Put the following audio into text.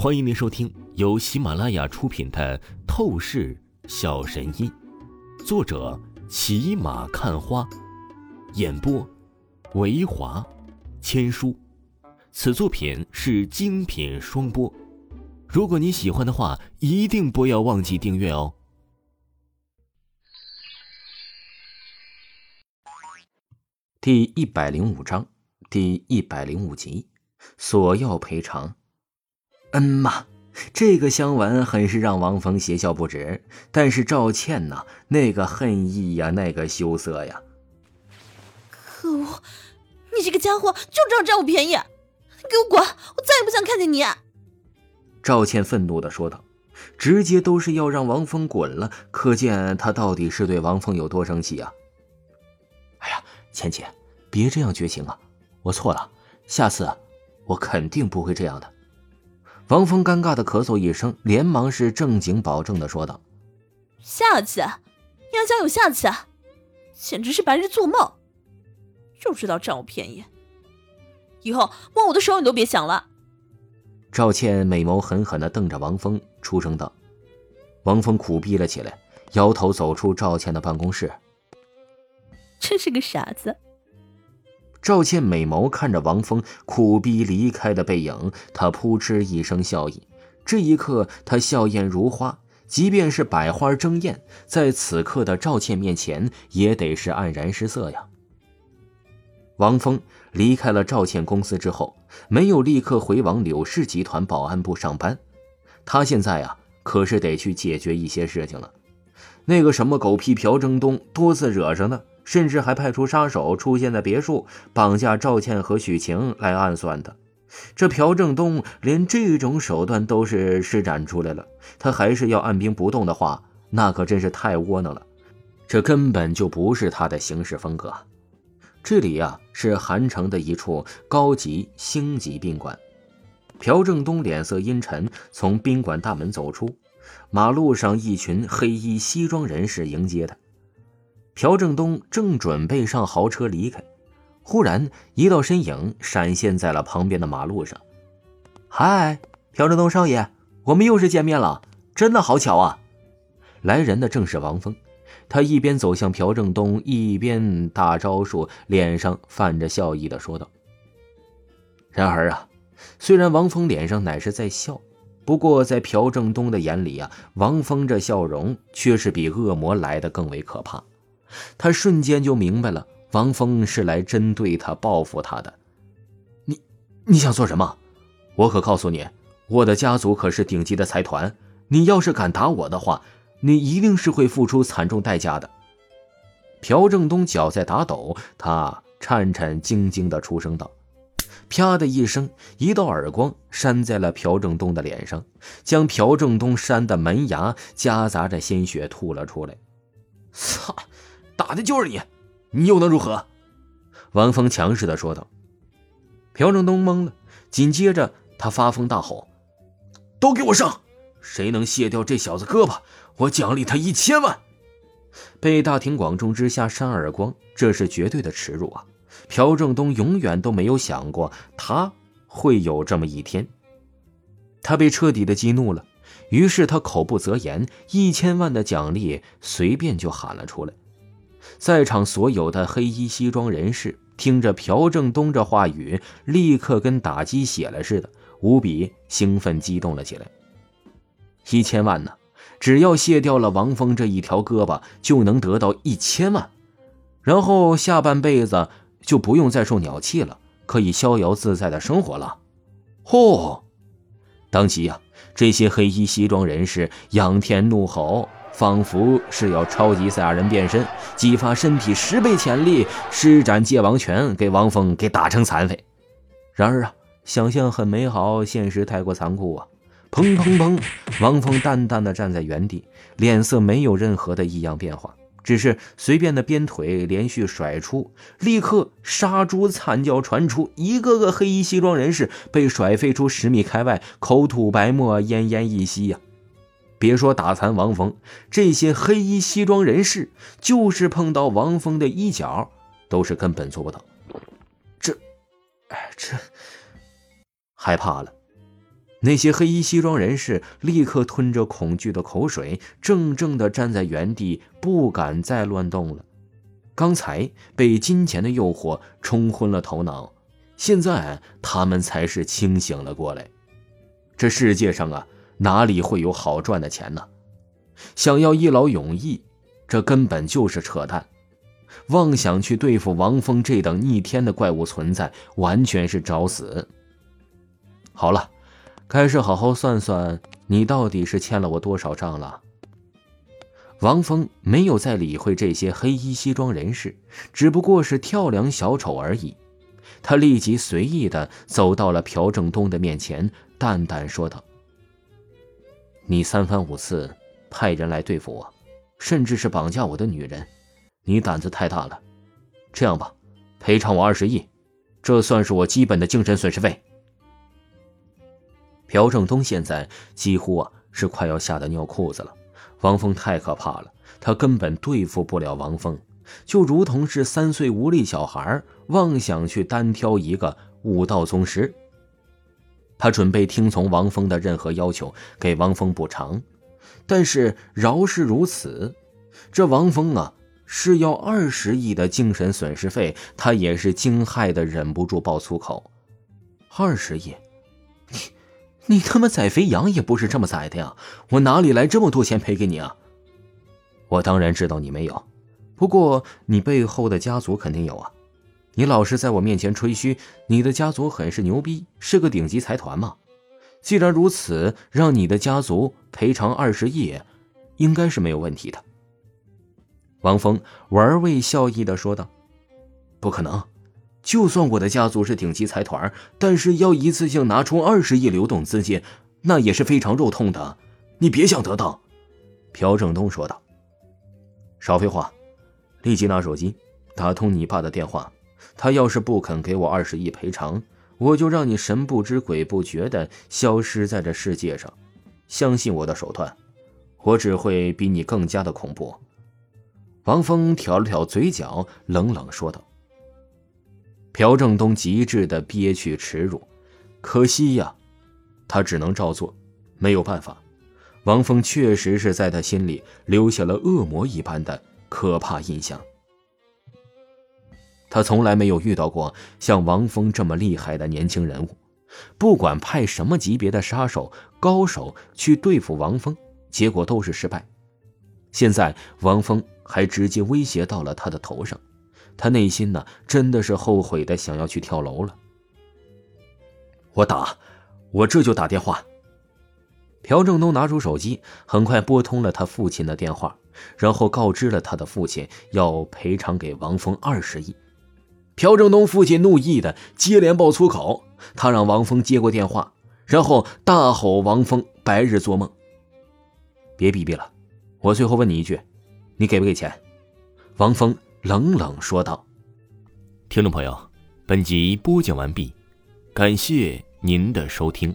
欢迎您收听由喜马拉雅出品的《透视小神医》，作者骑马看花，演播维华千书。此作品是精品双播。如果你喜欢的话，一定不要忘记订阅哦。第一百零五章，第一百零五集，索要赔偿。嗯嘛，这个香吻很是让王峰邪笑不止。但是赵倩呐，那个恨意呀，那个羞涩呀！可恶，你这个家伙就知道占我便宜！你给我滚！我再也不想看见你！赵倩愤怒的说道，直接都是要让王峰滚了。可见他到底是对王峰有多生气啊！哎呀，倩倩，别这样绝情啊！我错了，下次我肯定不会这样的。王峰尴尬的咳嗽一声，连忙是正经保证的说道：“下次，你要想有下次，简直是白日做梦！就知道占我便宜，以后摸我的手你都别想了。”赵倩美眸狠狠的瞪着王峰，出声道：“王峰苦逼了起来，摇头走出赵倩的办公室。真是个傻子。”赵倩美眸看着王峰苦逼离开的背影，她扑哧一声笑意。这一刻，她笑靥如花，即便是百花争艳，在此刻的赵倩面前，也得是黯然失色呀。王峰离开了赵倩公司之后，没有立刻回往柳氏集团保安部上班，他现在啊，可是得去解决一些事情了。那个什么狗屁朴正东多次惹上他。甚至还派出杀手出现在别墅，绑架赵倩和许晴来暗算他。这朴正东连这种手段都是施展出来了，他还是要按兵不动的话，那可真是太窝囊了。这根本就不是他的行事风格。这里呀，是韩城的一处高级星级宾馆。朴正东脸色阴沉，从宾馆大门走出，马路上一群黑衣西装人士迎接他。朴正东正准备上豪车离开，忽然一道身影闪现在了旁边的马路上。嗨，朴正东少爷，我们又是见面了，真的好巧啊！来人的正是王峰，他一边走向朴正东，一边打招呼，脸上泛着笑意的说道。然而啊，虽然王峰脸上乃是在笑，不过在朴正东的眼里啊，王峰这笑容却是比恶魔来的更为可怕。他瞬间就明白了，王峰是来针对他、报复他的。你，你想做什么？我可告诉你，我的家族可是顶级的财团。你要是敢打我的话，你一定是会付出惨重代价的。朴正东脚在打抖，他颤颤兢兢地出声道：“啪的一声，一道耳光扇在了朴正东的脸上，将朴正东扇的门牙夹杂着鲜血吐了出来。操！”打的就是你，你又能如何？王峰强势的说道。朴正东懵了，紧接着他发疯大吼：“都给我上！谁能卸掉这小子胳膊，我奖励他一千万！”被大庭广众之下扇耳光，这是绝对的耻辱啊！朴正东永远都没有想过他会有这么一天，他被彻底的激怒了，于是他口不择言，一千万的奖励随便就喊了出来。在场所有的黑衣西装人士听着朴正东这话语，立刻跟打鸡血了似的，无比兴奋激动了起来。一千万呢？只要卸掉了王峰这一条胳膊，就能得到一千万，然后下半辈子就不用再受鸟气了，可以逍遥自在的生活了。嚯！当即呀，这些黑衣西装人士仰天怒吼。仿佛是要超级赛亚人变身，激发身体十倍潜力，施展界王拳，给王峰给打成残废。然而啊，想象很美好，现实太过残酷啊！砰砰砰！王峰淡淡的站在原地，脸色没有任何的异样变化，只是随便的鞭腿连续甩出，立刻杀猪惨叫传出，一个个黑衣西装人士被甩飞出十米开外，口吐白沫，奄奄一息呀。别说打残王峰，这些黑衣西装人士就是碰到王峰的衣角，都是根本做不到。这，哎，这害怕了。那些黑衣西装人士立刻吞着恐惧的口水，怔怔地站在原地，不敢再乱动了。刚才被金钱的诱惑冲昏了头脑，现在他们才是清醒了过来。这世界上啊，哪里会有好赚的钱呢？想要一劳永逸，这根本就是扯淡。妄想去对付王峰这等逆天的怪物存在，完全是找死。好了。开始好好算算，你到底是欠了我多少账了？王峰没有再理会这些黑衣西装人士，只不过是跳梁小丑而已。他立即随意的走到了朴正东的面前，淡淡说道：“你三番五次派人来对付我，甚至是绑架我的女人，你胆子太大了。这样吧，赔偿我二十亿，这算是我基本的精神损失费。”朴正东现在几乎啊是快要吓得尿裤子了。王峰太可怕了，他根本对付不了王峰，就如同是三岁无力小孩妄想去单挑一个武道宗师。他准备听从王峰的任何要求，给王峰补偿。但是饶是如此，这王峰啊是要二十亿的精神损失费，他也是惊骇的忍不住爆粗口：“二十亿！”你你他妈宰肥羊也不是这么宰的呀！我哪里来这么多钱赔给你啊？我当然知道你没有，不过你背后的家族肯定有啊！你老是在我面前吹嘘你的家族很是牛逼，是个顶级财团嘛。既然如此，让你的家族赔偿二十亿，应该是没有问题的。王峰玩味笑意的说道：“不可能。”就算我的家族是顶级财团，但是要一次性拿出二十亿流动资金，那也是非常肉痛的。你别想得到。”朴正东说道。“少废话，立即拿手机打通你爸的电话。他要是不肯给我二十亿赔偿，我就让你神不知鬼不觉的消失在这世界上。相信我的手段，我只会比你更加的恐怖。”王峰挑了挑嘴角，冷冷说道。朴正东极致的憋屈耻辱，可惜呀，他只能照做，没有办法。王峰确实是在他心里留下了恶魔一般的可怕印象。他从来没有遇到过像王峰这么厉害的年轻人物，不管派什么级别的杀手高手去对付王峰，结果都是失败。现在王峰还直接威胁到了他的头上。他内心呢，真的是后悔的，想要去跳楼了。我打，我这就打电话。朴正东拿出手机，很快拨通了他父亲的电话，然后告知了他的父亲要赔偿给王峰二十亿。朴正东父亲怒意的接连爆粗口，他让王峰接过电话，然后大吼：“王峰白日做梦！别逼逼了，我最后问你一句，你给不给钱？”王峰。冷冷说道：“听众朋友，本集播讲完毕，感谢您的收听。”